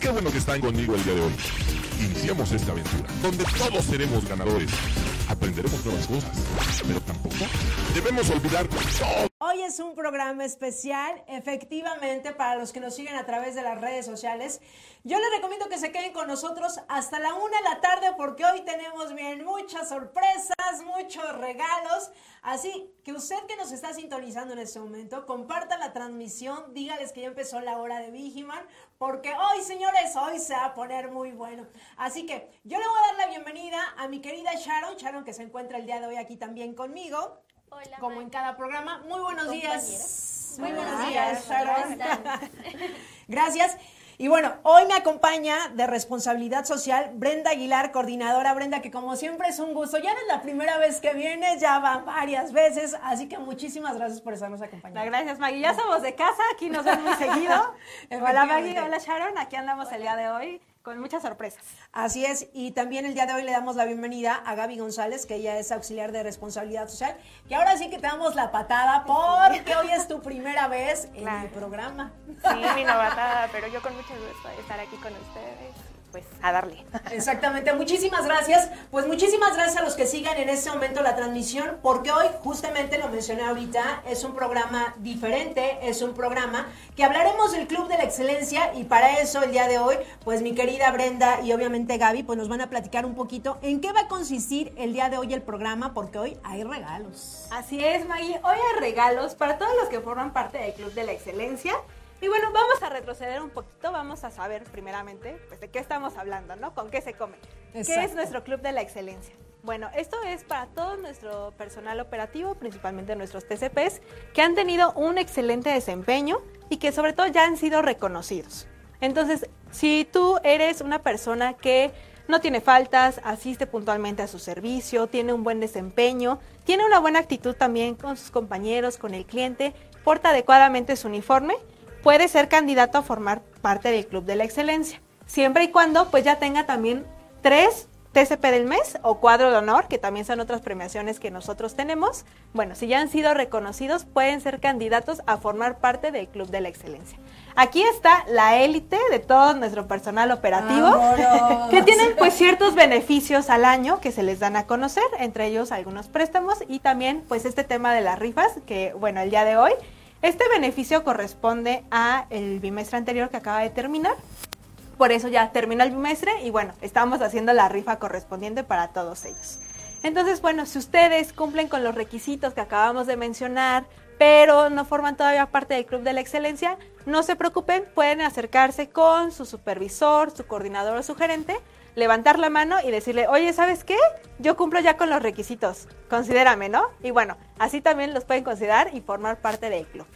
Qué bueno que están conmigo el día de hoy. Iniciamos esta aventura, donde todos seremos ganadores. Aprenderemos nuevas cosas, pero tampoco debemos olvidar todo. Hoy es un programa especial, efectivamente, para los que nos siguen a través de las redes sociales. Yo les recomiendo que se queden con nosotros hasta la una de la tarde porque hoy tenemos bien muchas sorpresas, muchos regalos. Así que usted que nos está sintonizando en este momento, comparta la transmisión, dígales que ya empezó la hora de Vigiman, porque hoy, señores, hoy se va a poner muy bueno. Así que yo le voy a dar la bienvenida a mi querida Sharon, Sharon que se encuentra el día de hoy aquí también conmigo. Hola, como en cada programa. Muy buenos días. Muy buenos días. Sharon. Gracias. Y bueno, hoy me acompaña de responsabilidad social Brenda Aguilar, coordinadora Brenda, que como siempre es un gusto. Ya no es la primera vez que vienes, ya va varias veces, así que muchísimas gracias por estarnos acompañando. Gracias, Maggie. Ya somos de casa, aquí nos vemos muy seguido. hola, Maggie. Hola, Sharon. Aquí andamos el día de hoy con muchas sorpresas. Así es, y también el día de hoy le damos la bienvenida a Gaby González, que ella es auxiliar de responsabilidad social, que ahora sí que te damos la patada porque hoy es tu primera vez en Claro. el programa. Sí, mi novatada, pero yo con mucho gusto de estar aquí con ustedes. Pues a darle. Exactamente, muchísimas gracias. Pues muchísimas gracias a los que sigan en este momento la transmisión, porque hoy, justamente lo mencioné ahorita, es un programa diferente, es un programa que hablaremos del Club de la Excelencia y para eso el día de hoy, pues mi querida Brenda y obviamente Gaby, pues nos van a platicar un poquito en qué va a consistir el día de hoy el programa, porque hoy hay regalos. Así es, Maggie. Hoy hay regalos para todos los que forman parte del Club de la Excelencia. Y bueno, vamos a retroceder un poquito, vamos a saber primeramente pues, de qué estamos hablando, ¿no? ¿Con qué se come? ¿Qué es nuestro Club de la Excelencia? Bueno, esto es para todo nuestro personal operativo, principalmente nuestros TCPs, que han tenido un excelente desempeño y que sobre todo ya han sido reconocidos. Entonces, si tú eres una persona que no tiene faltas, asiste puntualmente a su servicio, tiene un buen desempeño, tiene una buena actitud también con sus compañeros, con el cliente, porta adecuadamente su uniforme, puede ser candidato a formar parte del Club de la Excelencia, siempre y cuando pues ya tenga también tres TCP del mes o cuadro de honor, que también son otras premiaciones que nosotros tenemos. Bueno, si ya han sido reconocidos, pueden ser candidatos a formar parte del Club de la Excelencia. Aquí está la élite de todo nuestro personal operativo, ¡Vámonos! que tienen pues ciertos beneficios al año que se les dan a conocer, entre ellos algunos préstamos y también pues este tema de las rifas, que bueno, el día de hoy, este beneficio corresponde a el bimestre anterior que acaba de terminar. Por eso ya termina el bimestre y bueno, estamos haciendo la rifa correspondiente para todos ellos. Entonces, bueno, si ustedes cumplen con los requisitos que acabamos de mencionar, pero no forman todavía parte del Club de la Excelencia, no se preocupen, pueden acercarse con su supervisor, su coordinador o su gerente, levantar la mano y decirle, oye, ¿sabes qué? Yo cumplo ya con los requisitos, considérame, ¿no? Y bueno, así también los pueden considerar y formar parte del club.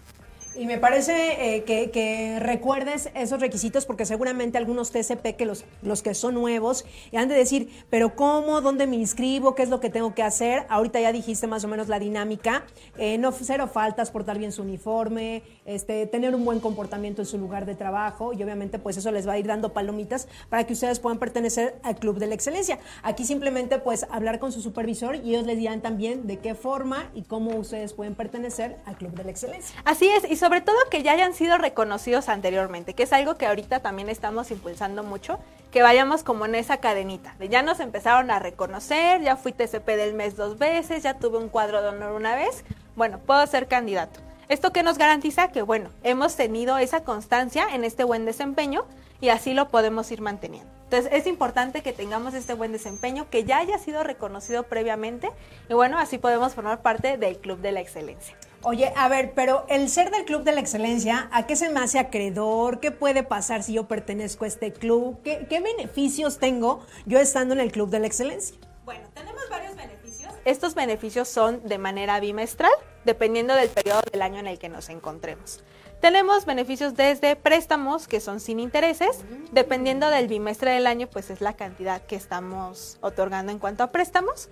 Y me parece eh, que, que recuerdes esos requisitos porque seguramente algunos TCP que los, los que son nuevos han de decir, pero ¿cómo? ¿Dónde me inscribo? ¿Qué es lo que tengo que hacer? Ahorita ya dijiste más o menos la dinámica. Eh, no cero faltas, portar bien su uniforme, este, tener un buen comportamiento en su lugar de trabajo y obviamente pues eso les va a ir dando palomitas para que ustedes puedan pertenecer al Club de la Excelencia. Aquí simplemente pues hablar con su supervisor y ellos les dirán también de qué forma y cómo ustedes pueden pertenecer al Club de la Excelencia. Así es, y sobre todo que ya hayan sido reconocidos anteriormente, que es algo que ahorita también estamos impulsando mucho, que vayamos como en esa cadenita, de ya nos empezaron a reconocer, ya fui TCP del mes dos veces, ya tuve un cuadro de honor una vez, bueno, puedo ser candidato. ¿Esto que nos garantiza? Que bueno, hemos tenido esa constancia en este buen desempeño y así lo podemos ir manteniendo. Entonces es importante que tengamos este buen desempeño, que ya haya sido reconocido previamente y bueno, así podemos formar parte del Club de la Excelencia. Oye, a ver, pero el ser del Club de la Excelencia, ¿a qué se me hace acreedor? ¿Qué puede pasar si yo pertenezco a este club? ¿Qué, qué beneficios tengo yo estando en el Club de la Excelencia? Bueno, tenemos varios beneficios. Estos beneficios son de manera bimestral, dependiendo del periodo del año en el que nos encontremos. Tenemos beneficios desde préstamos que son sin intereses, dependiendo del bimestre del año, pues es la cantidad que estamos otorgando en cuanto a préstamos.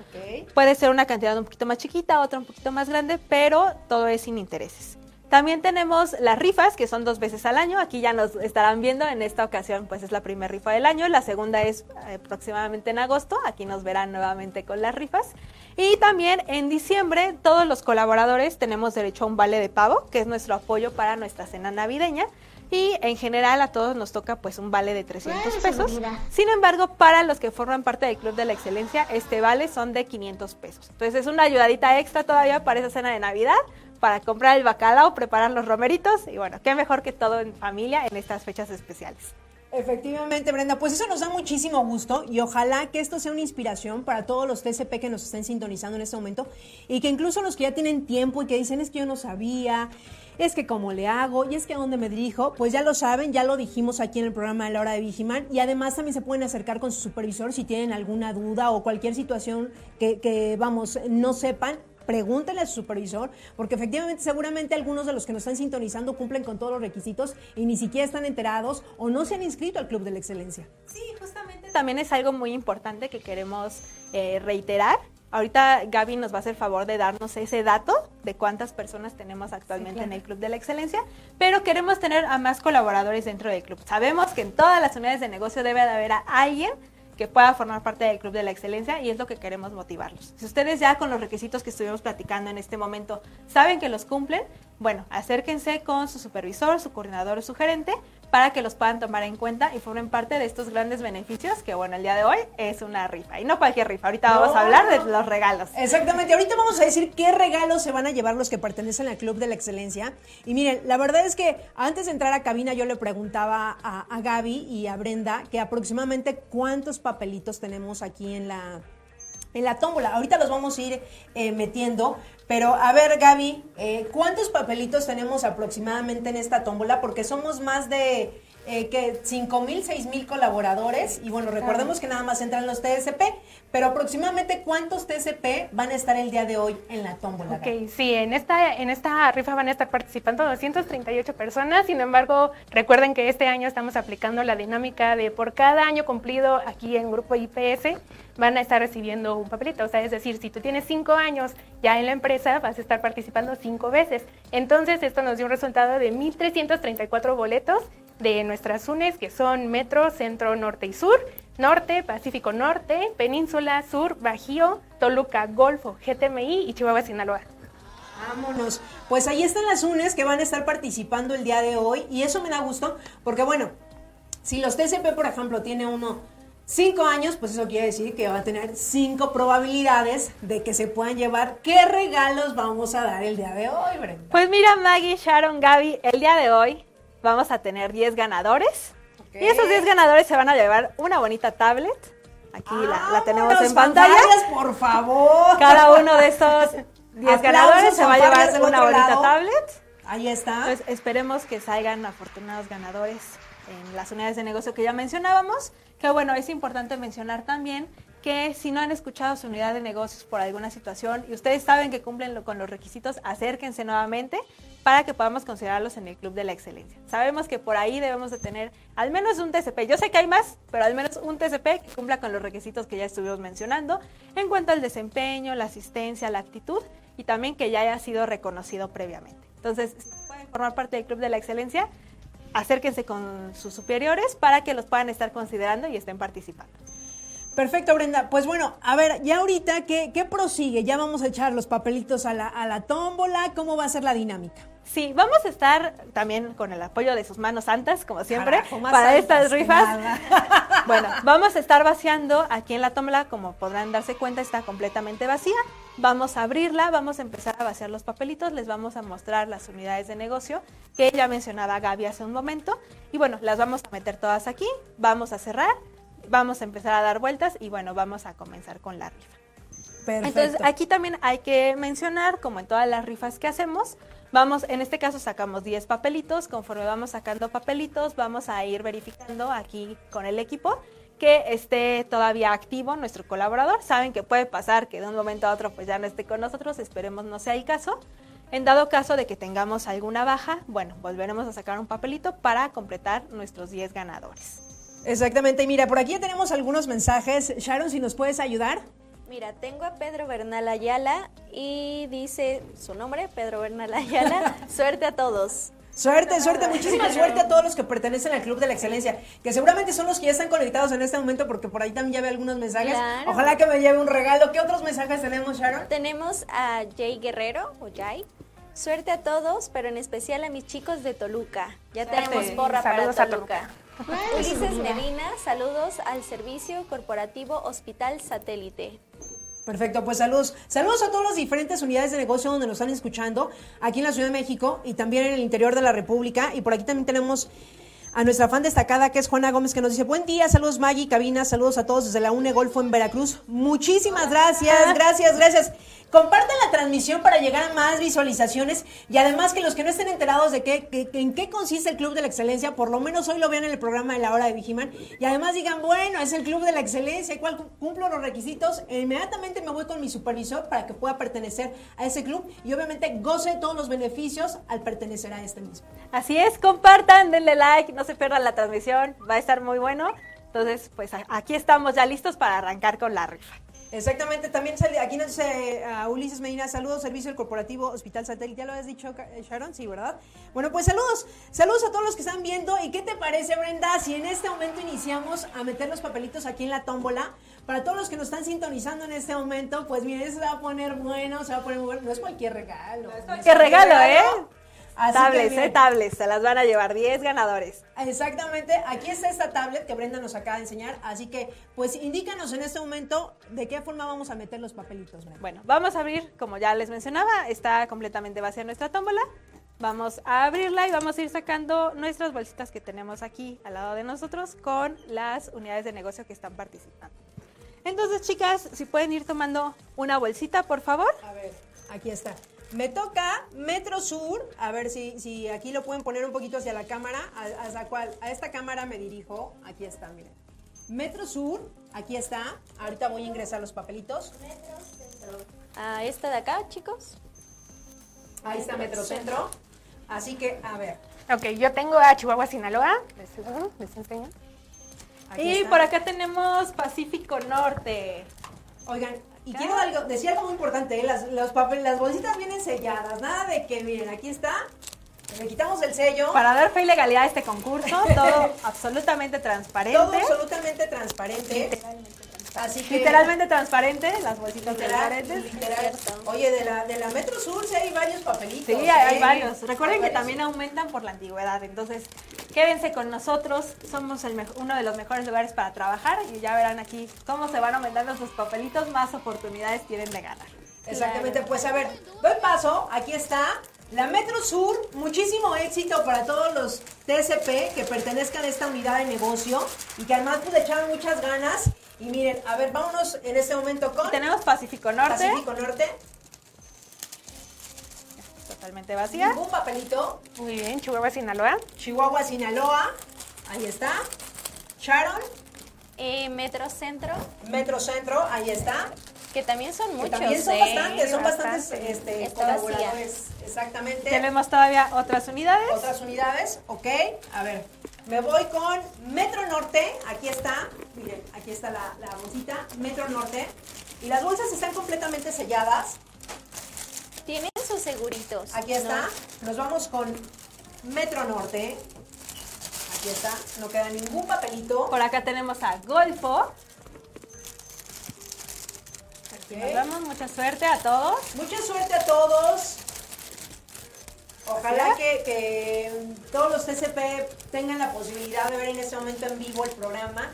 Puede ser una cantidad un poquito más chiquita, otra un poquito más grande, pero todo es sin intereses. También tenemos las rifas, que son dos veces al año. Aquí ya nos estarán viendo. En esta ocasión, pues es la primera rifa del año. La segunda es eh, aproximadamente en agosto. Aquí nos verán nuevamente con las rifas. Y también en diciembre, todos los colaboradores tenemos derecho a un vale de pago, que es nuestro apoyo para nuestra cena navideña. y en general a todos nos toca pues un vale de 300 pesos. Sin embargo, para los que forman parte del Club de la Excelencia, este vale son de 500 pesos. Entonces es una ayudadita extra todavía para esa cena de Navidad, para comprar el bacalao, preparar los romeritos y bueno, qué mejor que todo en familia en estas fechas especiales. Efectivamente, Brenda, pues eso nos da muchísimo gusto y ojalá que esto sea una inspiración para todos los TCP que nos estén sintonizando en este momento y que incluso los que ya tienen tiempo y que dicen es que yo no sabía, es que cómo le hago y es que a dónde me dirijo, pues ya lo saben, ya lo dijimos aquí en el programa de la hora de Vigiman y además también se pueden acercar con su supervisor si tienen alguna duda o cualquier situación que, que vamos, no sepan, pregúntenle a su supervisor, porque efectivamente seguramente algunos de los que nos están sintonizando cumplen con todos los requisitos y ni siquiera están enterados o no se han inscrito al Club de la Excelencia. Sí, justamente también es algo muy importante que queremos eh, reiterar. Ahorita Gaby nos va a hacer favor de darnos ese dato de cuántas personas tenemos actualmente en el Club de la Excelencia, pero queremos tener a más colaboradores dentro del club. Sabemos que en todas las unidades de negocio debe de haber a alguien que pueda formar parte del Club de la Excelencia y es lo que queremos motivarlos. Si ustedes ya con los requisitos que estuvimos platicando en este momento saben que los cumplen, bueno, acérquense con su supervisor, su coordinador o su gerente para que los puedan tomar en cuenta y formen parte de estos grandes beneficios que, bueno, el día de hoy es una rifa. Y no cualquier rifa, ahorita vamos a hablar de los regalos. Exactamente, ahorita vamos a decir qué regalos se van a llevar los que pertenecen al Club de la Excelencia. Y miren, la verdad es que antes de entrar a cabina yo le preguntaba a, a Gaby y a Brenda que aproximadamente cuántos papelitos tenemos aquí en la en la tómbola. Ahorita los vamos a ir eh, metiendo, pero a ver, Gaby, eh, ¿cuántos papelitos tenemos aproximadamente en esta tómbola? Porque somos más de eh, que 5 mil, 6 mil colaboradores. Y bueno, recordemos que nada más entran los TSP, pero aproximadamente cuántos TSP van a estar el día de hoy en la tómbola. Ok, sí, en esta, en esta rifa van a estar participando 238 personas. Sin embargo, recuerden que este año estamos aplicando la dinámica de por cada año cumplido aquí en Grupo IPS van a estar recibiendo un papelito. O sea, es decir, si tú tienes cinco años ya en la empresa, vas a estar participando cinco veces. Entonces, esto nos dio un resultado de 1.334 boletos de nuestras UNES, que son Metro, Centro, Norte y Sur, Norte, Pacífico Norte, Península, Sur, Bajío, Toluca, Golfo, GTMI y Chihuahua, Sinaloa. Vámonos. Pues ahí están las UNES que van a estar participando el día de hoy y eso me da gusto porque bueno, si los TCP, por ejemplo, tiene uno cinco años, pues eso quiere decir que va a tener cinco probabilidades de que se puedan llevar. ¿Qué regalos vamos a dar el día de hoy, Brenda? Pues mira, Maggie, Sharon, Gaby, el día de hoy vamos a tener 10 ganadores. Y esos 10 ganadores se van a llevar una bonita tablet. Aquí la, tenemos en pantalla. por favor. Cada uno de esos 10 ganadores se va a llevar una bonita tablet. Ahí está. Pues esperemos que salgan afortunados ganadores en las unidades de negocio que ya mencionábamos. Que bueno, es importante mencionar también que si no han escuchado su unidad de negocios por alguna situación y ustedes saben que cumplen con los requisitos, acérquense nuevamente para que podamos considerarlos en el Club de la Excelencia. Sabemos que por ahí debemos de tener al menos un TCP. Yo sé que hay más, pero al menos un TCP que cumpla con los requisitos que ya estuvimos mencionando en cuanto al desempeño, la asistencia, la actitud y también que ya haya sido reconocido previamente. Entonces, pueden formar parte del Club de la Excelencia, acérquense con sus superiores para que los puedan estar considerando y estén participando. Perfecto, Brenda. Pues bueno, a ver, ya ahorita, ¿qué, qué prosigue? Ya vamos a echar los papelitos a la, a la tómbola. ¿Cómo va a ser la dinámica? Sí, vamos a estar también con el apoyo de sus manos santas, como siempre, para estas rifas. bueno, vamos a estar vaciando aquí en la tómbola, como podrán darse cuenta, está completamente vacía. Vamos a abrirla, vamos a empezar a vaciar los papelitos, les vamos a mostrar las unidades de negocio que ya mencionaba Gaby hace un momento. Y bueno, las vamos a meter todas aquí, vamos a cerrar, vamos a empezar a dar vueltas y bueno, vamos a comenzar con la rifa. Perfecto. Entonces, aquí también hay que mencionar, como en todas las rifas que hacemos, Vamos, en este caso sacamos 10 papelitos, conforme vamos sacando papelitos, vamos a ir verificando aquí con el equipo que esté todavía activo nuestro colaborador. Saben que puede pasar que de un momento a otro pues ya no esté con nosotros, esperemos no sea el caso. En dado caso de que tengamos alguna baja, bueno, volveremos a sacar un papelito para completar nuestros 10 ganadores. Exactamente, y mira, por aquí ya tenemos algunos mensajes. Sharon, si nos puedes ayudar. Mira, tengo a Pedro Bernal Ayala y dice su nombre, Pedro Bernal Ayala. suerte a todos. Suerte, suerte, muchísima suerte a todos los que pertenecen al Club de la Excelencia, que seguramente son los que ya están conectados en este momento, porque por ahí también ya ve algunos mensajes. Ojalá que me lleve un regalo. ¿Qué otros mensajes tenemos, Sharon? Tenemos a Jay Guerrero, o Jay, Suerte a todos, pero en especial a mis chicos de Toluca. Ya Suerte. tenemos porra Saludos para a Toluca. Ulises Medina, saludos al servicio corporativo Hospital Satélite. Perfecto, pues saludos. Saludos a todas las diferentes unidades de negocio donde nos están escuchando, aquí en la Ciudad de México y también en el interior de la República. Y por aquí también tenemos a nuestra fan destacada, que es Juana Gómez, que nos dice, buen día, saludos Maggie, cabina, saludos a todos desde la UNE Golfo en Veracruz. Muchísimas gracias, gracias, gracias. Compartan la transmisión para llegar a más visualizaciones y además que los que no estén enterados de qué, que- en qué consiste el Club de la Excelencia, por lo menos hoy lo vean en el programa de la hora de Vigiman y además digan, bueno, es el Club de la Excelencia, igual cu- cumplo los requisitos, e inmediatamente me voy con mi supervisor para que pueda pertenecer a ese club y obviamente goce todos los beneficios al pertenecer a este mismo. Así es, compartan, denle like, no se pierdan la transmisión, va a estar muy bueno. Entonces, pues aquí estamos ya listos para arrancar con la rifa. Exactamente, también sale, aquí nos dice a Ulises Medina, saludos, servicio del corporativo Hospital Satélite, ya lo has dicho eh, Sharon, sí, ¿verdad? Bueno, pues saludos, saludos a todos los que están viendo y ¿qué te parece Brenda si en este momento iniciamos a meter los papelitos aquí en la tómbola? Para todos los que nos están sintonizando en este momento, pues miren, eso se va a poner bueno, se va a poner muy bueno, no es cualquier regalo. No es cualquier regalo, ¿eh? Así tablets, eh, tablets, se las van a llevar 10 ganadores. Exactamente, aquí está esta tablet que Brenda nos acaba de enseñar, así que pues indícanos en este momento de qué forma vamos a meter los papelitos, Brenda. Bueno, vamos a abrir, como ya les mencionaba, está completamente vacía nuestra tómbola. Vamos a abrirla y vamos a ir sacando nuestras bolsitas que tenemos aquí al lado de nosotros con las unidades de negocio que están participando. Entonces, chicas, si pueden ir tomando una bolsita, por favor. A ver, aquí está. Me toca Metro Sur, a ver si, si aquí lo pueden poner un poquito hacia la cámara, a- ¿hacia cuál? A esta cámara me dirijo, aquí está, miren. Metro Sur, aquí está, ahorita voy a ingresar los papelitos. A esta de acá, chicos. Ahí está Metro Centro, así que, a ver, Ok, yo tengo a Chihuahua, Sinaloa. Les, les enseño. aquí y está. por acá tenemos Pacífico Norte. Oigan, y quiero algo, decir algo muy importante, ¿eh? las, los papel, las bolsitas vienen selladas, nada de que, miren, aquí está, le quitamos el sello. Para dar fe y legalidad a este concurso, todo absolutamente transparente. Todo absolutamente transparente. Así que. Literalmente transparente, las bolsitas Literal, transparentes. literal. Oye, de la, de la Metro Sur sí hay varios papelitos. Sí, hay, hay ¿eh? varios. Recuerden Hay que varios. también aumentan por la antigüedad. Entonces, quédense con nosotros. Somos el uno de los mejores lugares para trabajar y ya verán aquí cómo se van aumentando sus papelitos, más oportunidades tienen de ganar. Exactamente, pues a ver, doy paso, aquí está. La Metro Sur, muchísimo éxito para todos los TSP que pertenezcan a esta unidad de negocio y que además pues le echaron muchas ganas. Y miren, a ver, vámonos en este momento con Tenemos Pacífico Norte, Pacífico Norte. totalmente vacía. Ningún papelito. Muy bien, Chihuahua, Sinaloa. Chihuahua, Sinaloa. Ahí está. Sharon, Eh, Metro Centro, Metro Centro, ahí está. Que también son Que muchos. también son ¿eh? bastantes, son bastantes bastante. este, colaboradores. Exactamente. Tenemos todavía otras unidades. Otras unidades, ok. A ver, me voy con Metro Norte. Aquí está, miren, aquí está la, la bolsita, Metro Norte. Y las bolsas están completamente selladas. Tienen sus seguritos. Aquí está. Nos vamos con Metro Norte. Aquí está, no queda ningún papelito. Por acá tenemos a Golfo. Ok. Nos damos mucha suerte a todos. Mucha suerte a todos. Ojalá que, que todos los TCP tengan la posibilidad de ver en este momento en vivo el programa,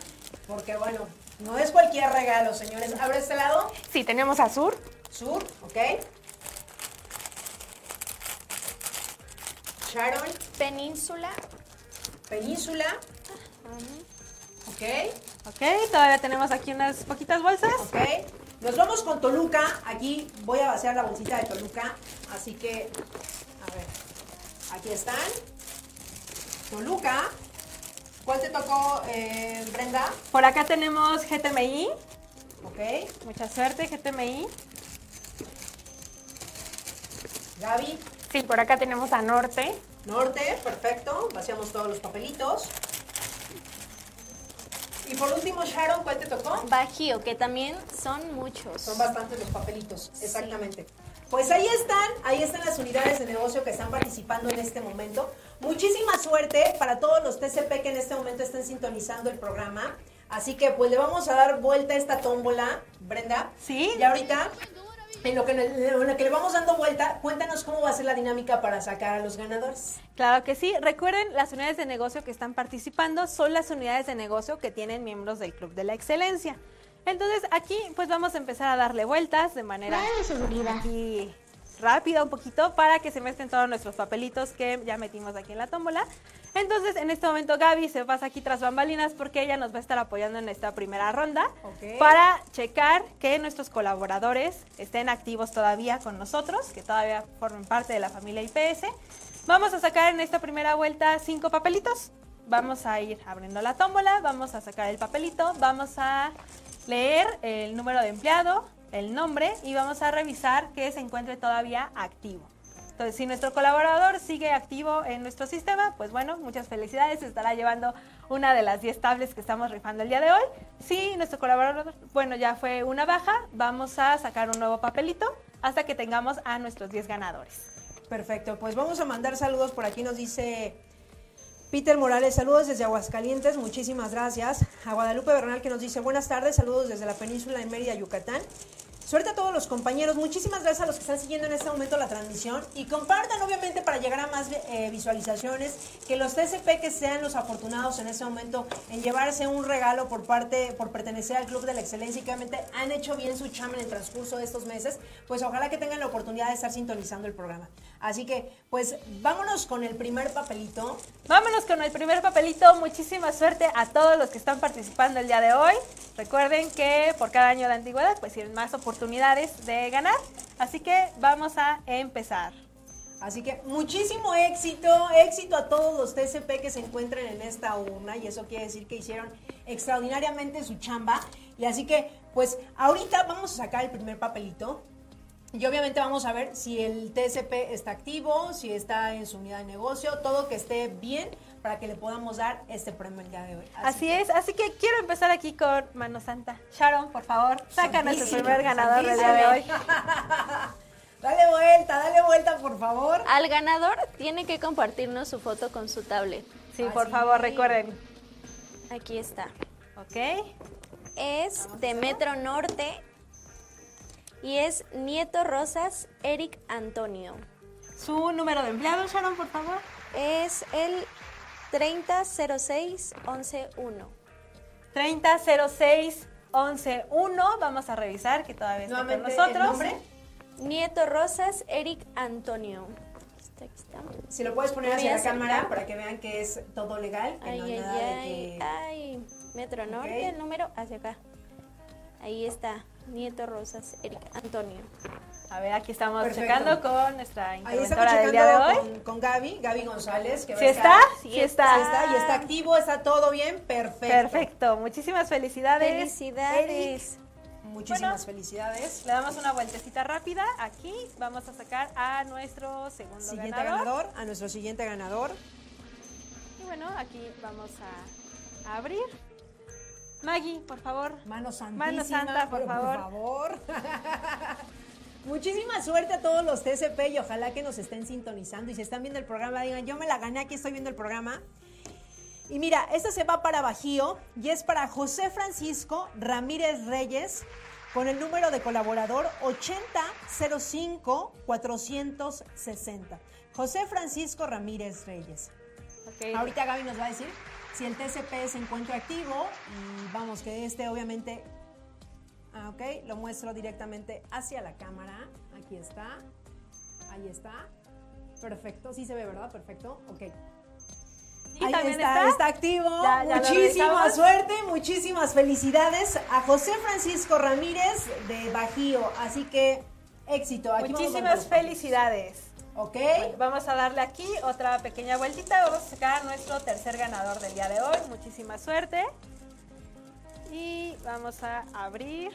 porque bueno, no es cualquier regalo, señores. Abre este lado, Sí, tenemos a Sur. sur, ok. Sharon, Península, península, ok, Ok, todavía tenemos aquí unas poquitas bolsas. ok. Nos vamos con Toluca. Aquí voy a vaciar la bolsita de Toluca, así que, a ver, aquí están. Toluca. ¿Cuál te tocó, eh, Brenda? Por acá tenemos GTMI. Ok. Mucha suerte, GTMI. Gaby, Sí, por acá tenemos a Norte. norte, perfecto. Vaciamos todos los papelitos. Y por último, Sharon, ¿cuál te tocó? Bajío, que también son muchos. Son bastantes los papelitos, exactamente. Pues ahí están, ahí están las unidades de negocio que están participando en este momento. Muchísima suerte para todos los TCP que en este momento estén sintonizando el programa. Así que pues le vamos a dar vuelta a esta tómbola, Brenda. Sí. Y ahorita en lo, que, en lo que le vamos dando vuelta, cuéntanos cómo va a ser la dinámica para sacar a los ganadores. Claro que sí. Recuerden, las unidades de negocio que están participando son las unidades de negocio que tienen miembros del Club de la Excelencia. Entonces aquí pues vamos a empezar a darle vueltas de manera aquí rápida un poquito para que se mezclen todos nuestros papelitos que ya metimos aquí en la tómbola. Entonces en este momento Gaby se pasa aquí tras bambalinas porque ella nos va a estar apoyando en esta primera ronda Ok. para checar que nuestros colaboradores estén activos todavía con nosotros, que todavía formen parte de la familia IPS. Vamos a sacar en esta primera vuelta cinco papelitos. Vamos a ir abriendo la tómbola, vamos a sacar el papelito, vamos a leer el número de empleado, el nombre y vamos a revisar que se encuentre todavía activo. Entonces, si nuestro colaborador sigue activo en nuestro sistema, pues bueno, muchas felicidades, estará llevando una de las 10 tablets que estamos rifando el día de hoy. Si nuestro colaborador, bueno, ya fue una baja, vamos a sacar un nuevo papelito hasta que tengamos a nuestros 10 ganadores. Perfecto, pues vamos a mandar saludos. Por aquí nos dice Peter Morales, saludos desde Aguascalientes, muchísimas gracias. A Guadalupe Bernal que nos dice buenas tardes, saludos desde la península de Mérida, Yucatán. Suerte a todos los compañeros, muchísimas gracias a los que están siguiendo en este momento la transmisión y compartan obviamente para llegar a más eh, visualizaciones, que los TCP que sean los afortunados en este momento en llevarse un regalo por parte, por pertenecer al Club de la Excelencia y que obviamente han hecho bien su chamba en el transcurso de estos meses, pues ojalá que tengan la oportunidad de estar sintonizando el programa. Así que pues vámonos con el primer papelito. Vámonos con el primer papelito. Muchísima suerte a todos los que están participando el día de hoy. Recuerden que por cada año de antigüedad pues tienen más oportunidades de ganar. Así que vamos a empezar. Así que muchísimo éxito, éxito a todos los TCP que se encuentran en esta urna y eso quiere decir que hicieron extraordinariamente su chamba. Y así que, pues ahorita vamos a sacar el primer papelito y obviamente vamos a ver si el TCP está activo, si está en su unidad de negocio, todo que esté bien para que le podamos dar este premio el día de hoy. Así es, así que quiero empezar aquí con Mano Santa. Sharon, por favor, saca nuestro primer ganador del día de hoy. Dale vuelta, dale vuelta, por favor. Al ganador tiene que compartirnos su foto con su tablet. Sí, Ah, por sí. favor, recuerden. Aquí está. Ok. Es de Metro Norte y es Nieto Rosas Eric Antonio. Su número de empleado, Sharon, por favor. Es el 3006-111. 3006-111. Vamos a revisar que todavía está con nosotros. ¿el nombre? Nieto Rosas Eric Antonio. Está. Si lo puedes poner hacia la cámara para que vean que es todo legal, que Ay, no hay ay, nada de ay, que... ay. Metro Norte, Ok. el número hacia acá. Ahí está, Nieto Rosas Eric Antonio. A ver, aquí estamos Perfecto. checando con nuestra Ahí interventora del día de hoy. con, con Gaby, Gaby González. Que ¿Sí está? Sí Sí está. está, y está activo, está todo bien, perfecto. Perfecto, muchísimas felicidades. Eric. Felicidades. Muchísimas Bueno. felicidades. Le damos una vueltecita rápida. Aquí vamos a sacar a nuestro segundo Siguiente ganador. ganador, a nuestro siguiente ganador. Y bueno, aquí vamos a abrir. Maggie, por favor. Mano santísima. Mano santa, por favor. favor. Muchísima suerte a todos los TCP y ojalá que nos estén sintonizando y si están viendo el programa digan, yo me la gané, aquí estoy viendo el programa. Y mira, esta se va para Bajío y es para José Francisco Ramírez Reyes con el número de colaborador 8005-460. José Francisco Ramírez Reyes. Ahorita Gaby nos va a decir si el TCP se encuentra activo y vamos, que este obviamente, ah, ok, lo muestro directamente hacia la cámara. Aquí está, ahí está. Perfecto, sí se ve, ¿verdad? Perfecto, ok. ¿Y Ahí también está, está? está activo. Ya- Muchísima suerte, muchísimas felicidades a José Francisco Ramírez de Bajío. Así que éxito. Aquí Muchísimas felicidades. Ok. Vamos a darle aquí otra pequeña vueltita. Vamos a sacar a nuestro tercer ganador del día de hoy. Muchísima suerte. Y vamos a abrir.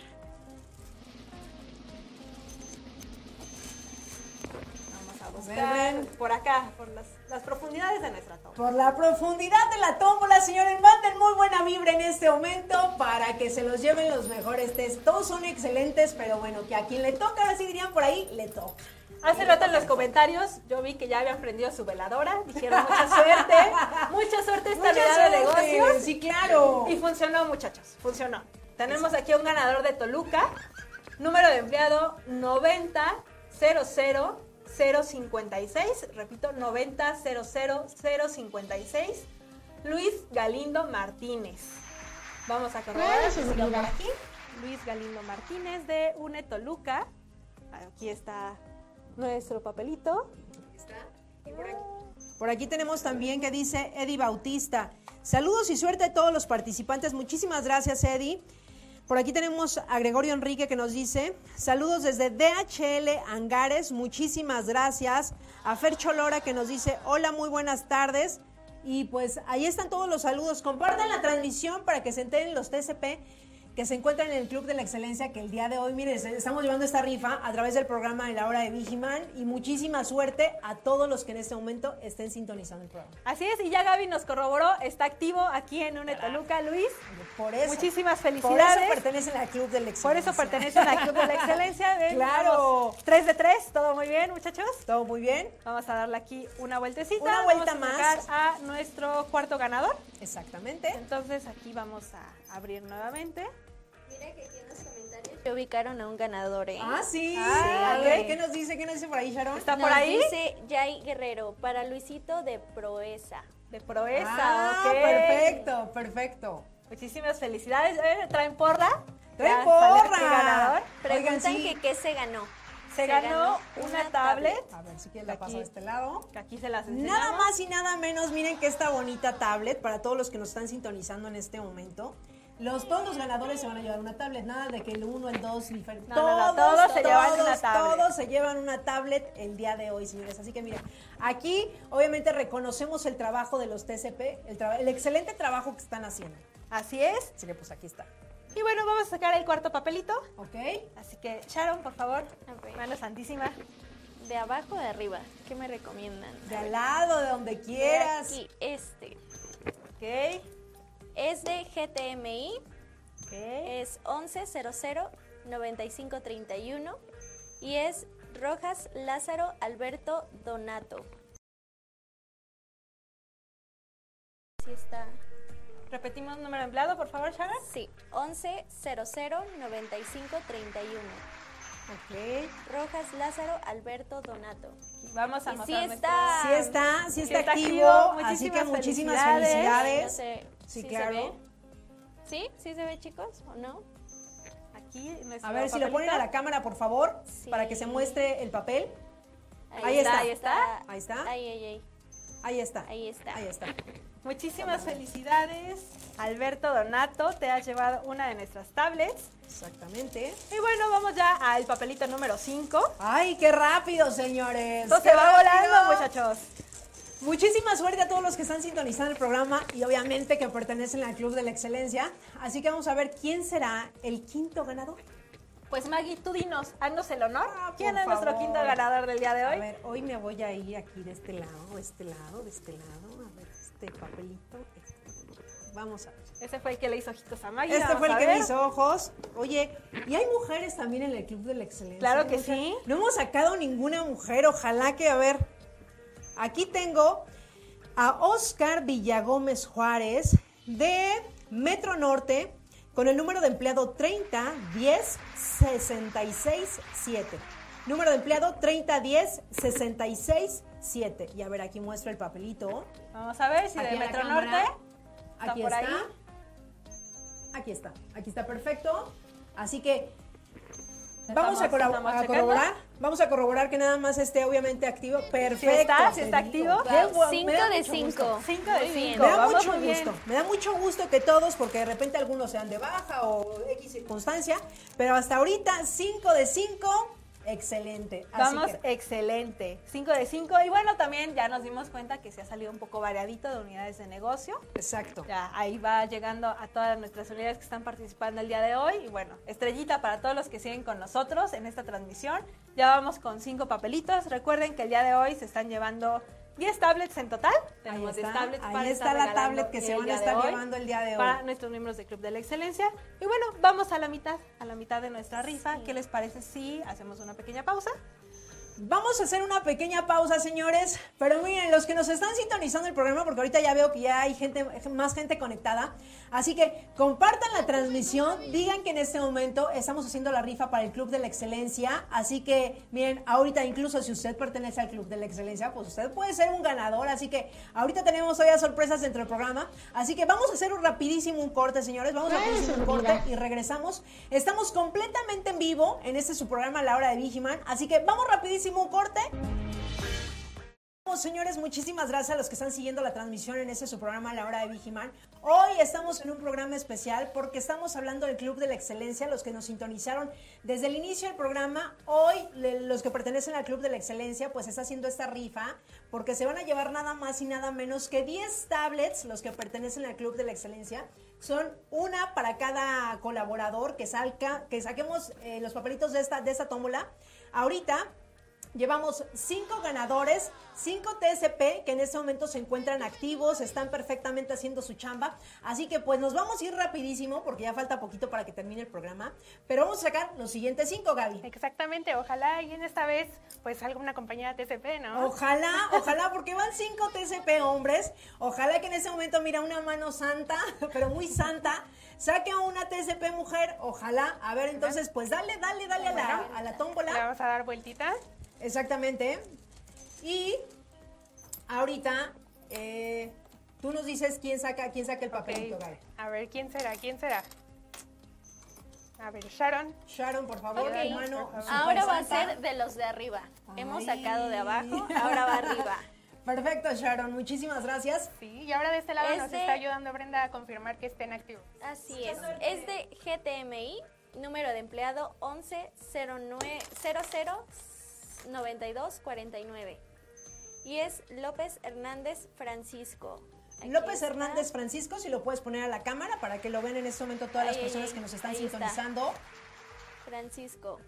Buscar Ven. por acá, por las, las profundidades de nuestra toma. Por la profundidad de la tómbola, señores, manden muy buena vibra en este momento para que se los lleven los mejores test. Todos son excelentes, pero bueno, que a quien le toca, así dirían por ahí, le toca. Hace rato en los comentarios yo vi que ya habían prendido su veladora. Dijeron mucha suerte. Mucha suerte esta vida de negocios. Sí, claro. Y funcionó, muchachos, funcionó. Tenemos aquí a un ganador de Toluca. Número de empleado 9000056. Repito, 9000056. Luis Galindo Martínez. Vamos a por aquí. Luis Galindo Martínez de UNE Toluca. Aquí está nuestro papelito. Por aquí tenemos también que dice Eddie Bautista. Saludos y suerte a todos los participantes. Muchísimas gracias, Eddie. Por aquí tenemos a Gregorio Enrique que nos dice, saludos desde DHL Angares, muchísimas gracias. A Fer Cholora que nos dice, hola, muy buenas tardes. Y pues ahí están todos los saludos. Compartan la transmisión para que se enteren los TCP que se encuentran en el Club de la Excelencia, que el día de hoy, miren, estamos llevando esta rifa a través del programa de la hora de Vigiman y muchísima suerte a todos los que en este momento estén sintonizando el programa. Así es, y ya Gaby nos corroboró, está activo aquí en UNE Toluca, Luis. Por eso. Muchísimas Por felicidades. eso pertenecen al Club de la Excelencia. Por eso pertenecen al Club de la Excelencia. Ven, Claro. Tres de tres, todo muy bien, muchachos. ¿Todo muy bien? Vamos a darle aquí una vueltecita. Una vuelta Vamos a más. a nuestro cuarto ganador. Exactamente. Entonces aquí vamos a abrir nuevamente. Mira que aquí en los comentarios se ubicaron a un ganador, ¿eh? Ah, sí. Ah, a ver, ok. ¿qué nos dice? ¿Qué nos dice por ahí, Sharon? ¿Está Nos por ahí? dice Jai Guerrero, para Luisito de Proeza. De proeza, Ah, ok. perfecto, perfecto. Muchísimas felicidades. Eh, ¿Traen porra? ¡Traen porra! ganador. Preguntan Oigan, sí. que qué se ganó. Se ganó una tablet. A ver si quieres la Aquí. paso de este lado. Que aquí se las Nada enseñamos. más y nada menos, miren que esta bonita tablet, para todos los que nos están sintonizando en este momento, los, todos los ganadores se van a llevar una tablet, nada de que el uno, el dos, diferente. No, no, no, todos se llevan una tablet. Todos se llevan una tablet el día de hoy, señores. Así que miren, aquí obviamente reconocemos el trabajo de los TCP, el, el excelente trabajo que están haciendo. Así es. Así que pues aquí está. Y bueno, vamos a sacar el cuarto papelito. ¿Ok? Así que, Sharon, por favor, Ok. mano santísima. ¿De abajo o de arriba? ¿Qué me recomiendan? De al lado, de donde De quieras. Aquí, este. Ok, Es de GTMI, ok. es 1100-9531 y es Rojas Lázaro Alberto Donato. Sí está. Repetimos número empleado, por favor, Sharon. Sí, 1100-9531. Ok. Rojas Lázaro Alberto Donato. Vamos a Y sí está. Sí está, sí está, Está activo. activo. Así que Muchísimas felicidades. felicidades. No sé, Sí, ¿sí claro. ¿Sí? ¿Sí se ve, chicos? ¿O no? Aquí nuestro A ver si lo ponen a la cámara, por favor, Sí. para que se muestre el papel. Ahí está. Ahí está. Ahí está. Ahí, ahí, ahí. Ahí está. Ahí está. Ahí está. Muchísimas felicidades, Alberto Donato. Te has llevado una de nuestras tablets. Exactamente. Y bueno, vamos ya al papelito número 5. ¡Ay, qué rápido, señores! Esto ¡Qué se va volando, muchachos. Muchísima suerte a todos los que están sintonizando el programa y obviamente que pertenecen al Club de la Excelencia. Así que vamos a ver quién será el quinto ganador. Pues Maggie, tú dinos, haznos el honor. Ah, ¿Quién es nuestro quinto ganador del día de A hoy? ver, hoy me voy a ir aquí de este lado, de este lado, de este lado. Este papelito. este. Vamos a ver. Ese fue el que le hizo ojitos a Maggie. Este fue el que me hizo ojos. Oye, ¿y hay mujeres también en el Club de la Excelencia? Claro que sí. No hemos sacado ninguna mujer, ojalá que, a ver, aquí tengo a Oscar Villagómez Juárez de Metro Norte con el número de empleado 30 10 66 7. Número de empleado 30 10 66 7. Y a ver, aquí muestro el papelito. Vamos a ver si Aquí de Metro cámara. Norte está Aquí por está. ahí. Aquí está. Aquí está perfecto. Así que vamos a, corroborar. Vamos a corroborar que nada más esté obviamente activo. Perfecto. está? ¿Sí te está digo. activo? Qué bu- me Cinco da de mucho gusto. cinco. Cinco de Muy bien. cinco. Me da Vamos mucho bien. gusto, me da mucho gusto que todos, porque de repente algunos sean de baja o X circunstancia, pero hasta ahorita 5 de 5, excelente. Vamos que- excelente. 5 de 5. Y bueno, también ya nos dimos cuenta que se ha salido un poco variadito de unidades de negocio. exacto. Ya ahí va llegando a todas nuestras unidades que están participando el día de hoy. Y bueno, estrellita para todos los que siguen con nosotros en esta transmisión. Ya vamos con cinco papelitos. Recuerden que el día de hoy se están llevando 10 tablets en total. Tenemos 10 está. tablets Ahí para está la tablet que se van a estar llevando el día de hoy. Para nuestros miembros del Club de la Excelencia. Y bueno, vamos a la mitad, a la mitad de nuestra rifa. ¿Qué les parece si hacemos una pequeña pausa? Vamos a hacer una pequeña pausa, señores. Pero miren, los que nos están sintonizando el programa, porque ahorita ya veo que ya hay gente, más gente conectada. Así que compartan la transmisión. Digan que en este momento estamos haciendo la rifa para el Club de la Excelencia. Así que, miren, ahorita incluso si usted pertenece al Club de la Excelencia, pues usted puede ser un ganador. Así que ahorita tenemos todavía sorpresas dentro del programa. Así que vamos a hacer un rapidísimo un corte, señores. Vamos a hacer un corte y regresamos. Estamos completamente en vivo en este su programa La Hora de Vigiman. Así que vamos rapidísimo un corte. Señores, muchísimas gracias a los que están siguiendo la transmisión en ese su programa La Hora de Vigiman. Hoy estamos en un programa especial porque estamos hablando del Club de la Excelencia, los que nos sintonizaron desde el inicio del programa. Hoy los que pertenecen al Club de la Excelencia pues está haciendo esta rifa porque se van a llevar nada más y nada menos que 10 tablets los que pertenecen al Club de la Excelencia. Son una para cada colaborador que salga, que saquemos eh, los papelitos de esta, de esta tómbola. Ahorita Llevamos cinco ganadores, cinco TSP que en este momento se encuentran activos, están perfectamente haciendo su chamba. Así que pues nos vamos a ir rapidísimo porque ya falta poquito para que termine el programa. Pero vamos a sacar los siguientes cinco, Gaby. Exactamente, ojalá y en esta vez pues alguna compañía TSP, ¿no? Ojalá, ojalá, porque van cinco TSP hombres. Ojalá que en ese momento mira una mano santa, pero muy santa. Saque a una TSP mujer, ojalá. A ver, entonces, pues dale, dale, dale a la, a la tómbola. Le vamos a dar vueltita. Exactamente. Y ahorita eh, tú nos dices quién saca, quién saca el papelito, A ver, ¿quién será? ¿Quién será? A ver, Sharon. Sharon, por favor, Ahora va a ser de los de arriba. Hemos sacado de abajo, ahora va arriba. Perfecto, Sharon, muchísimas gracias. Sí, y ahora de este lado nos está ayudando Brenda a confirmar que estén activos. Así es. Es de GTMI, número de empleado 110900 9249. Y es López Hernández Francisco. López Hernández Francisco, si lo puedes poner a la cámara para que lo vean en este momento todas las personas que nos están sintonizando. Francisco.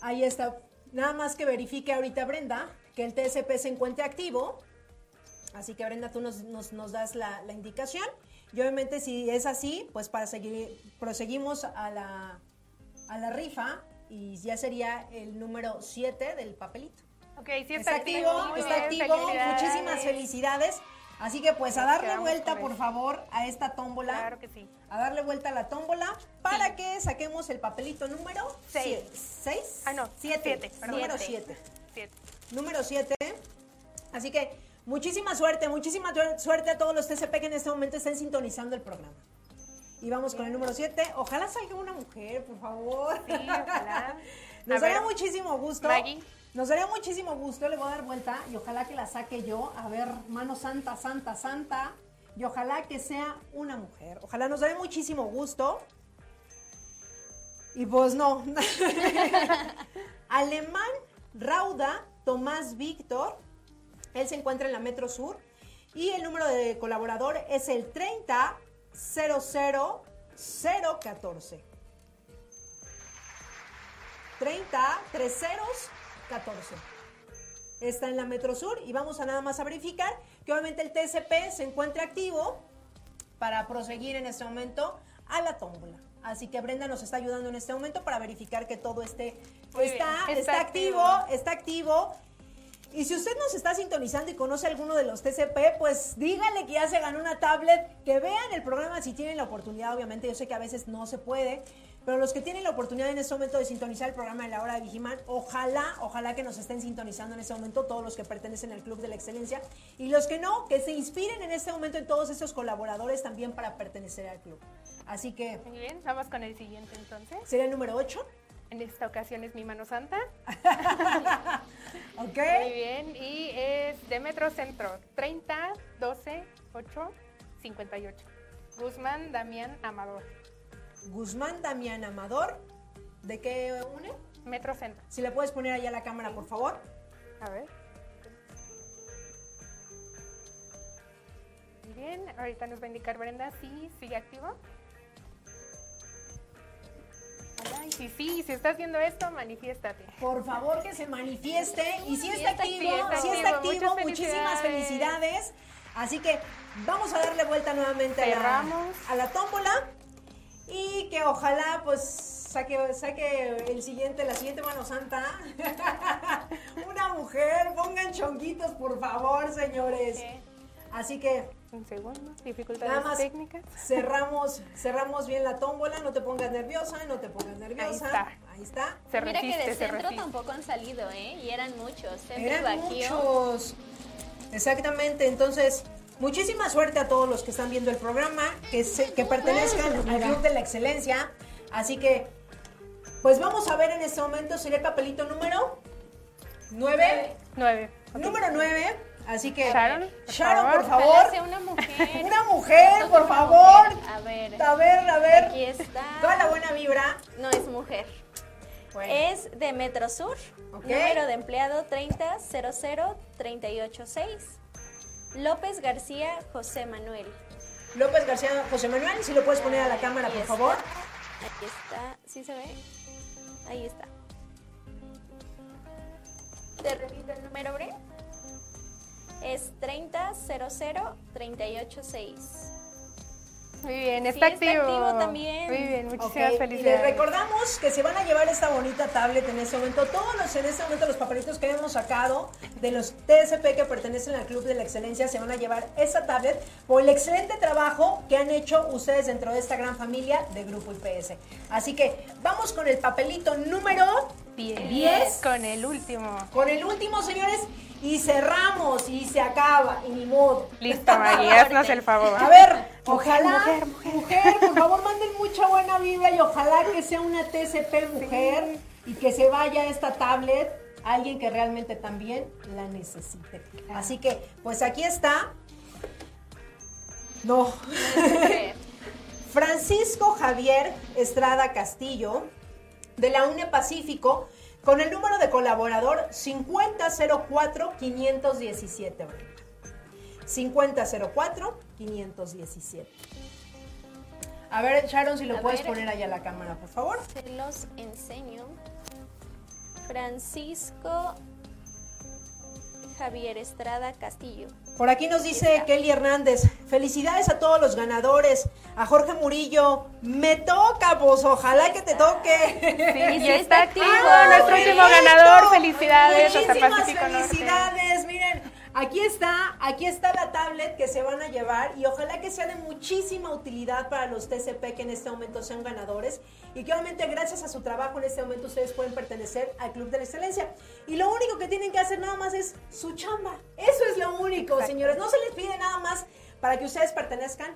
Ahí está. Nada más que verifique ahorita Brenda que el TSP se encuentre activo. Así que Brenda, tú nos, nos, das la, la, indicación. Y obviamente si es así, pues para seguir, proseguimos a la, a la rifa y ya sería el número 7 del papelito. Ok, sí está, activo. está activo. Muchísimas felicidades. Así que pues a darle vuelta, por favor, a esta tómbola. Claro que sí. A darle vuelta a la tómbola para que saquemos el papelito número 6. ¿6? Ah, no. 7. Número 7. Número 7. Así que muchísima suerte, muchísima suerte a todos los TCP que en este momento estén sintonizando el programa. Y vamos con el número 7. Ojalá salga una mujer, por favor. Sí, ojalá. Nos daría muchísimo gusto. Maggie. Nos daría muchísimo gusto, le voy a dar vuelta y ojalá que la saque yo. A ver, mano santa, santa, santa. Y ojalá que sea una mujer. Ojalá nos daría muchísimo gusto. Y pues no. Alemán Rauda Tomás Víctor. Él se encuentra en la Metro Sur. Y el número de colaborador es el 30 00014. 30 3 ceros 14. Está en la Metro Sur y vamos a nada más a verificar que obviamente el TCP se encuentre activo para proseguir en este momento a la tómbola. Así que Brenda nos está ayudando en este momento para verificar que todo esté está, está, activo, está activo y si usted nos está sintonizando y conoce alguno de los TCP, pues dígale que ya se ganó una tablet, que vean el programa si tienen la oportunidad, obviamente yo sé que a veces no se puede, pero los que tienen la oportunidad en este momento de sintonizar el programa de la hora de Vigiman, ojalá, ojalá que nos estén sintonizando en este momento todos los que pertenecen al Club de la Excelencia y los que no, que se inspiren en este momento en todos esos colaboradores también para pertenecer al club. Así que... Muy bien, vamos con el siguiente entonces. Sería el número 8. En esta ocasión es mi mano santa. ok. Muy bien. Y es de Metro Centro. 30, 12, 8, 58. Guzmán Damián Amador. Guzmán Damián Amador. ¿De qué une? Metro Centro. Si le puedes poner ahí a la cámara, por favor. A ver. Muy bien. Ahorita nos va a indicar Brenda si sigue activo. Ay, sí, sí, si estás viendo esto, manifiéstate. Por favor, que se manifieste. Y si está, activo, si está activo, muchísimas felicidades. Así que vamos a darle vuelta nuevamente a la, a la tómbola. Y que ojalá, pues, saque, saque el siguiente, la siguiente mano santa. Una mujer, pongan chonguitos, por favor, señores. Así que Un segundo, dificultades nada más técnicas. cerramos, cerramos bien la tómbola, no te pongas nerviosa, no te pongas nerviosa. está. Ahí está. Se Mira resiste, que de se centro resiste. tampoco han salido, ¿eh? Y eran muchos. Centro Eran muchos. Exactamente, entonces, muchísima suerte a todos los que están viendo el programa, que, se- que pertenezcan al Club de la Excelencia. Así que, pues vamos a ver en este momento, sería el papelito número 9. Nueve. Número 9. Así que, Sharon, por Sharon, por favor. favor. Ojalá sea una mujer. Una mujer, por Una favor. mujer. A ver. A ver, a ver. Aquí está. Toda la buena vibra. No es mujer. Bueno, Es de Metrosur. Ok. Número de empleado 3000386. López García José Manuel. López García, José Manuel, si lo puedes poner a la cámara, Ahí por está. favor. Ahí está. ¿Sí se ve? Ahí está. Te repito el número, Bre. Es 3000386. Muy bien, Sí, está está activo. activo también. Muy bien, muchísimas Y les felicidades. recordamos que se van a llevar esta bonita tablet en este momento. Todos los, en este momento los papelitos que hemos sacado de los TSP que pertenecen al Club de la Excelencia se van a llevar esta tablet por el excelente trabajo que han hecho ustedes dentro de esta gran familia de Grupo IPS. Así que vamos con el papelito número Diez. 10. Con el último. Con el último, señores, y cerramos y se acaba, y ni modo. Listo, Maggie, haznos el favor. A ver, ojalá, mujer, mujer, por favor, manden mucha buena vibra y ojalá que sea una TCP mujer y que se vaya esta tablet a alguien que realmente también la necesite. Así que, pues aquí está. No. Francisco Javier Estrada Castillo, de la UNE Pacífico, con el número de colaborador 5004-517. 5004-517. A ver, Sharon, si lo A puedes ver. poner allá a la cámara, por favor. Se los enseño. Francisco Javier Estrada Castillo. Por aquí nos dice está. Kelly Hernández, felicidades a todos los ganadores, a Jorge Murillo, me toca, pues ojalá que te toque. Sí, está activo. Nuestro último Perfecto. ganador. Felicidades hasta Pacífico Norte. felicidades, miren, aquí está, aquí está la tablet que se van a llevar y ojalá que sea de muchísima utilidad para los TCP que en este momento sean ganadores y que obviamente gracias a su trabajo en este momento ustedes pueden pertenecer al Club de la Excelencia. Y lo único que tienen que hacer nada más es su chamba. Eso es lo único, Exacto. señores. No se les pide nada más para que ustedes pertenezcan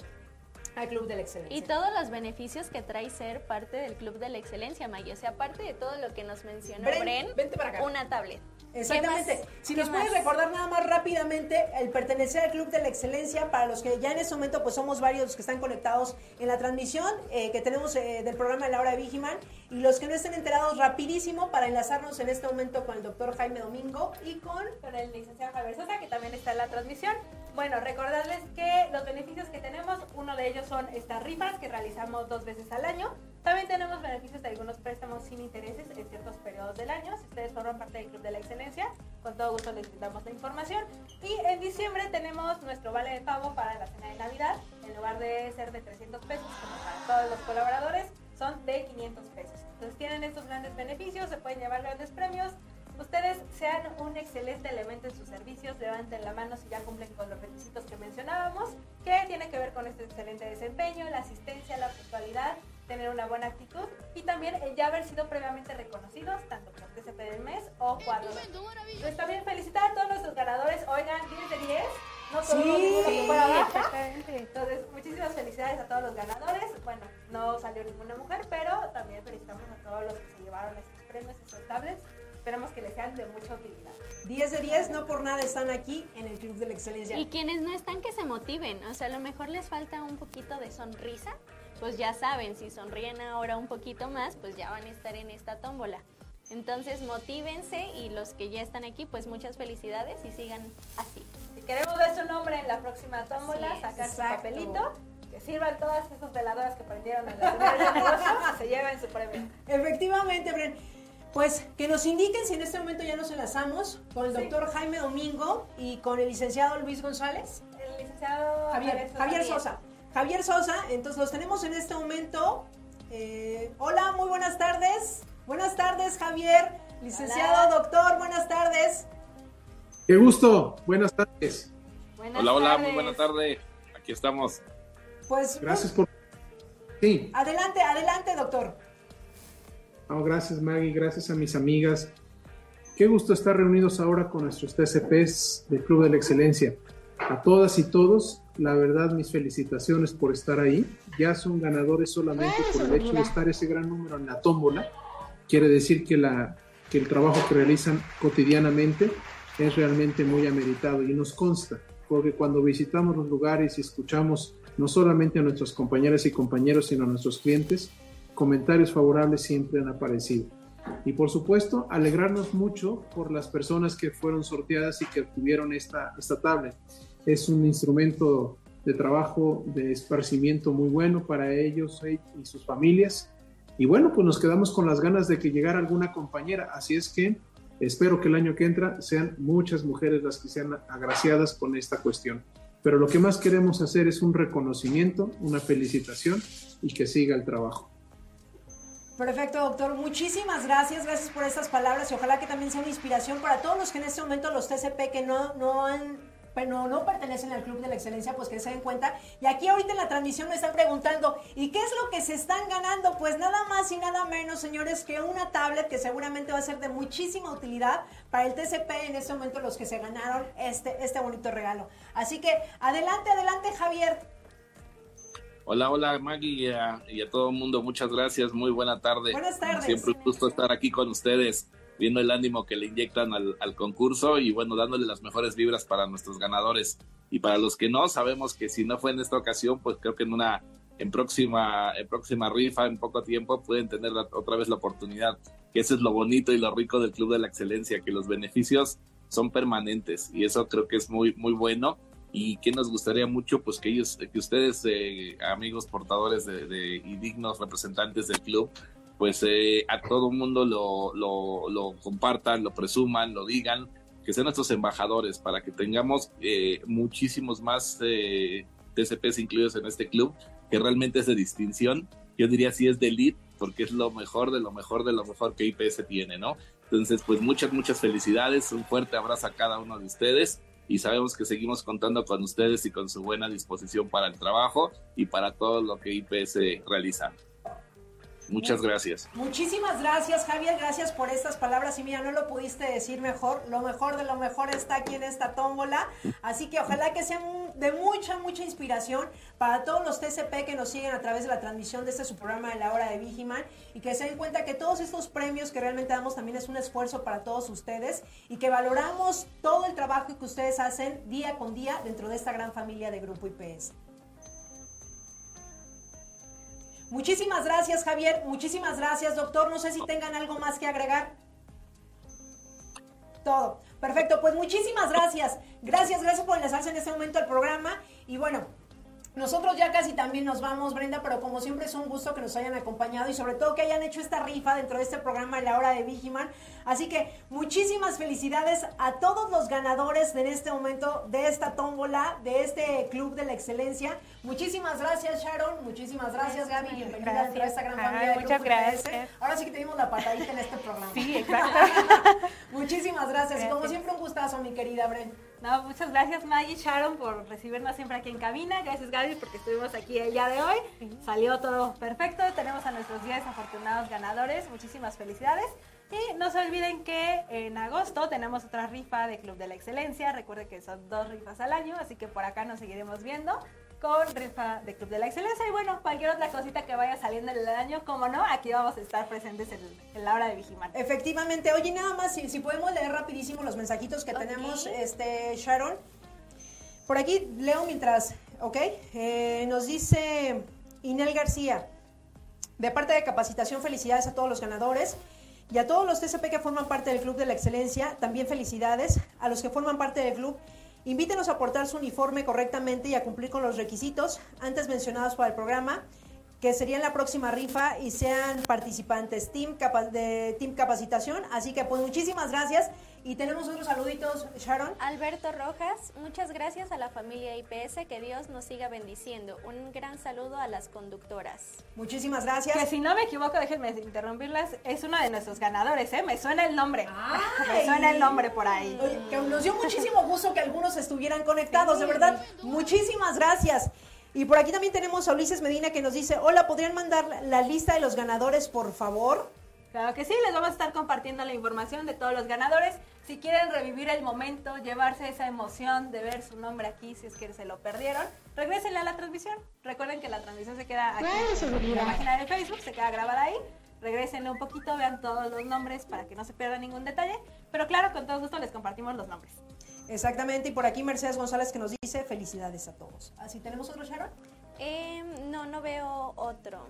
al Club de la Excelencia. Y todos los beneficios que trae ser parte del Club de la Excelencia, Maggie. O sea, aparte de todo lo que nos mencionó Bren, Bren, vente para acá. una tablet. Exactamente. Si ¿Qué nos puedes recordar nada más rápidamente el pertenecer al Club de la Excelencia, para los que ya en este momento pues somos varios los que están conectados en la transmisión eh, que tenemos eh, del programa de la hora de Vigiman y los que no estén enterados rapidísimo para enlazarnos en este momento con el doctor Jaime Domingo y con... con el licenciado Javier Sosa, que también está en la transmisión. Bueno, recordarles que los beneficios que tenemos, uno de ellos son estas rifas que realizamos dos veces al año. También tenemos beneficios de algunos préstamos sin intereses en ciertos periodos del año. Si ustedes forman parte del Club de la Excelencia, con todo gusto les damos la información. Y en diciembre tenemos nuestro vale de pago para la cena de Navidad. En lugar de ser de 300 pesos, como para todos los colaboradores, son de 500 pesos. Entonces tienen estos grandes beneficios, se pueden llevar grandes premios. Ustedes sean un excelente elemento en sus servicios, levanten la mano si ya cumplen con los requisitos que mencionábamos, que tiene que ver con este excelente desempeño, la asistencia, la puntualidad, tener una buena actitud y también el ya haber sido previamente reconocidos, tanto por TCP del mes o cuadro. Pues también felicitar a todos nuestros ganadores, oigan, 10 de 10, no Sí, todos ninguno que fuera baja. exactamente. Entonces, muchísimas felicidades a todos los ganadores. Bueno, no salió ninguna mujer, pero también felicitamos a todos los que se llevaron estos premios, estos tablets. Esperemos que les sean de mucha utilidad. 10 de 10, no por nada están aquí en el Club de la Excelencia. Y quienes no están, que se motiven. O sea, a lo mejor les falta un poquito de sonrisa. Pues ya saben, si sonríen ahora un poquito más, pues ya van a estar en esta tómbola. Entonces, motívense y los que ya están aquí, pues muchas felicidades y sigan así. Si queremos ver su nombre en la próxima tómbola, sacar su papelito, que sirvan todas esas veladoras que prendieron en la se lleven su premio. Efectivamente, Bren. Pues que nos indiquen si en este momento ya nos enlazamos con el Sí. doctor Jaime Domingo y con el licenciado Luis González. El licenciado Javier, Javier Sosa. Javier Sosa, entonces los tenemos en este momento Eh, hola, muy buenas tardes. Buenas tardes, Javier. Licenciado, doctor, buenas tardes. Qué gusto, buenas tardes. Buenas hola, hola, muy buena tarde. Aquí estamos. Pues gracias por Sí. Adelante, adelante, doctor. gracias, Maggie, gracias a mis amigas. Qué gusto estar reunidos ahora con nuestros TCPs del Club de la Excelencia. A todas y todos, la verdad, mis felicitaciones por estar ahí. Ya son ganadores solamente por el hecho de estar ese gran número en la tómbola. Quiere decir que, la, que el trabajo que realizan cotidianamente es realmente muy ameritado y nos consta, porque cuando visitamos los lugares y escuchamos no solamente a nuestros compañeras y compañeros, sino a nuestros clientes, comentarios favorables siempre han aparecido. Y por supuesto, alegrarnos mucho por las personas que fueron sorteadas y que obtuvieron esta, esta tablet. Es un instrumento de trabajo, de esparcimiento muy bueno para ellos y sus familias. Y bueno, pues nos quedamos con las ganas de que llegara alguna compañera. Así es que espero que el año que entra sean muchas mujeres las que sean agraciadas con esta cuestión. Pero lo que más queremos hacer es un reconocimiento, una felicitación y que siga el trabajo. Perfecto, doctor. Muchísimas gracias. Gracias por estas palabras y ojalá que también sea una inspiración para todos los que en este momento, los TCP que no, no han pero no pertenecen al Club de la Excelencia, pues que se den cuenta. Y aquí ahorita en la transmisión me están preguntando, ¿y qué es lo que se están ganando? Pues nada más y nada menos, señores, que una tablet que seguramente va a ser de muchísima utilidad para el TCP en este momento los que se ganaron este, este bonito regalo. Así que adelante, adelante Javier. Hola, hola Maggie y a, todo el mundo, muchas gracias, muy buena tarde. Buenas tardes. Siempre un gusto estar aquí con ustedes viendo el ánimo que le inyectan al, concurso y bueno, dándole las mejores vibras para nuestros ganadores. Y para los que no, sabemos que si no fue en esta ocasión, pues creo que en una en próxima, en próxima rifa, en poco tiempo, pueden tener otra vez la oportunidad. Que eso es lo bonito y lo rico del Club de la Excelencia, que los beneficios son permanentes y eso creo que es muy, muy bueno. Y que nos gustaría mucho, pues que ellos, que ustedes, eh, amigos portadores de, y dignos representantes del club, pues eh, a todo mundo lo, lo, compartan, lo presuman, lo digan, que sean nuestros embajadores para que tengamos eh, muchísimos más eh, TCPs incluidos en este club, que realmente es de distinción. Yo diría si es de elite, porque es lo mejor de lo mejor de lo mejor que IPS tiene, ¿no? Entonces, pues muchas, muchas felicidades, un fuerte abrazo a cada uno de ustedes y sabemos que seguimos contando con ustedes y con su buena disposición para el trabajo y para todo lo que IPS realiza. Muchas gracias. Muchísimas gracias, Javier. Gracias por estas palabras. Y mira, no lo pudiste decir mejor. Lo mejor de lo mejor está aquí en esta tómbola. Así que ojalá que sea de mucha, mucha inspiración para todos los TCP que nos siguen a través de la transmisión de este su programa de la hora de Vigiman. Y que se den cuenta que todos estos premios que realmente damos también es un esfuerzo para todos ustedes. Y que valoramos todo el trabajo que ustedes hacen día con día dentro de esta gran familia de Grupo IPS. Muchísimas gracias, Javier. Muchísimas gracias, doctor. No sé si tengan algo más que agregar. Todo. Perfecto, pues muchísimas gracias. Gracias, gracias por enlazarse en este momento al programa. Y bueno, nosotros ya casi también nos vamos, Brenda, pero como siempre es un gusto que nos hayan acompañado y sobre todo que hayan hecho esta rifa dentro de este programa de la hora de Vigiman. Así que muchísimas felicidades a todos los ganadores en este momento de esta tómbola, de este Club de la Excelencia. Muchísimas gracias, Sharon. Muchísimas gracias, Gaby. Bienvenida dentro de esta gran familia. muchas gracias. Ahora sí que tenemos la patadita en este programa. Sí, exacto. muchísimas gracias. Y como siempre, un gustazo, mi querida Brenda. No, muchas gracias Maggie Sharon por recibirnos siempre aquí en cabina. Gracias Gaby porque estuvimos aquí el día de hoy. Salió todo perfecto. Tenemos a nuestros 10 afortunados ganadores. Muchísimas felicidades. Y no se olviden que en agosto tenemos otra rifa de Club de la Excelencia. Recuerden que son dos rifas al año, así que por acá nos seguiremos viendo con rifa de Club de la Excelencia. Y bueno, cualquier otra cosita que vaya saliendo en el año, como no, aquí vamos a estar presentes en, la hora de Vigimar. Efectivamente. Oye, nada más, si, podemos leer rapidísimo los mensajitos que tenemos, este, Sharon. Por aquí leo mientras, ¿ok? Eh, nos dice Inel García. De parte de capacitación, felicidades a todos los ganadores. Y a todos los TCP que forman parte del Club de la Excelencia, también felicidades. A los que forman parte del club, Invítenos a portar su uniforme correctamente y a cumplir con los requisitos antes mencionados para el programa, que serían la próxima rifa y sean participantes team de Team Capacitación. Así que pues muchísimas gracias Y tenemos otros saluditos, Sharon. Alberto Rojas, muchas gracias a la familia IPS, que Dios nos siga bendiciendo. Un gran saludo a las conductoras. Muchísimas gracias. Que si no me equivoco, déjenme interrumpirlas, es uno de nuestros ganadores, ¿eh? Me suena el nombre. Me suena el nombre por ahí. Oye, que nos dio muchísimo gusto que algunos estuvieran conectados, de verdad. Muchísimas gracias. Y por aquí también tenemos a Ulises Medina que nos dice, hola, ¿podrían mandar la lista de los ganadores, por favor? Claro que sí, les vamos a estar compartiendo la información de todos los ganadores. Si quieren revivir el momento, llevarse esa emoción de ver su nombre aquí, si es que se lo perdieron, regresenle a la transmisión. Recuerden que la transmisión se queda aquí en la página de Facebook, se queda grabada ahí. Regrésenle un poquito, vean todos los nombres para que no se pierda ningún detalle. Pero claro, con todo gusto les compartimos los nombres. Exactamente, y por aquí Mercedes González que nos dice felicidades a todos. ¿Así tenemos otro, Sharon? Eh, no, no veo otro.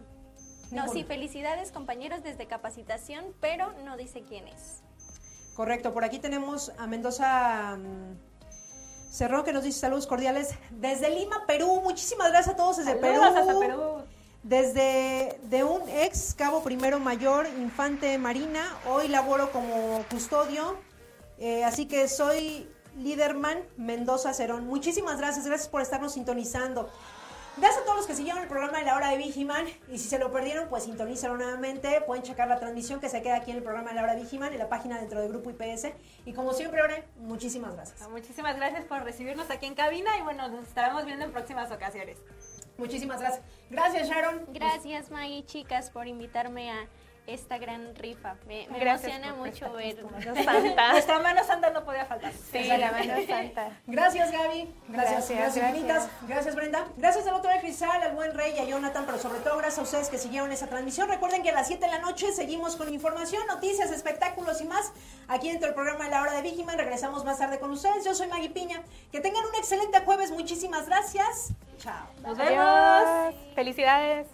No, sí, felicidades compañeros desde capacitación, pero no dice quién es. Correcto, por aquí tenemos a Mendoza mm, Cerrón que nos dice saludos cordiales desde Lima, Perú. Muchísimas gracias a todos desde Perú. Hasta Perú. Desde de un ex cabo primero mayor, infante marina, hoy laboro como custodio, eh, así que soy Liderman Mendoza Cerón. Muchísimas gracias, gracias por estarnos sintonizando. Gracias a todos los que siguieron el programa de la hora de Vigiman y si se lo perdieron, pues sintonízalo nuevamente. Pueden checar la transmisión que se queda aquí en el programa de la hora de Vigiman, en la página dentro del grupo IPS. Y como siempre, Ore, muchísimas gracias. Muchísimas gracias por recibirnos aquí en cabina y bueno, nos estaremos viendo en próximas ocasiones. Muchísimas gracias. Gracias, Sharon. Gracias, Maggie, chicas, por invitarme a esta gran rifa. Me, emociona mucho ver. santa. Nuestra mano santa no podía faltar. Sí, la mano santa. Gracias, Gaby. Gracias, gracias, Gracias, infinitas. gracias. Gracias, Brenda. Gracias al doctor Cristal, al buen Rey y a Jonathan, pero sobre todo gracias a ustedes que siguieron esa transmisión. Recuerden que a las 7 de la noche seguimos con información, noticias, espectáculos y más aquí dentro del programa de la hora de Vigiman. Regresamos más tarde con ustedes. Yo soy Maggie Piña. Que tengan un excelente jueves. Muchísimas gracias. Chao. Nos vemos. Felicidades.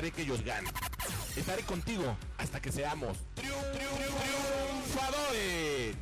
dejaré que ellos ganen. Estaré contigo hasta que seamos triunfadores.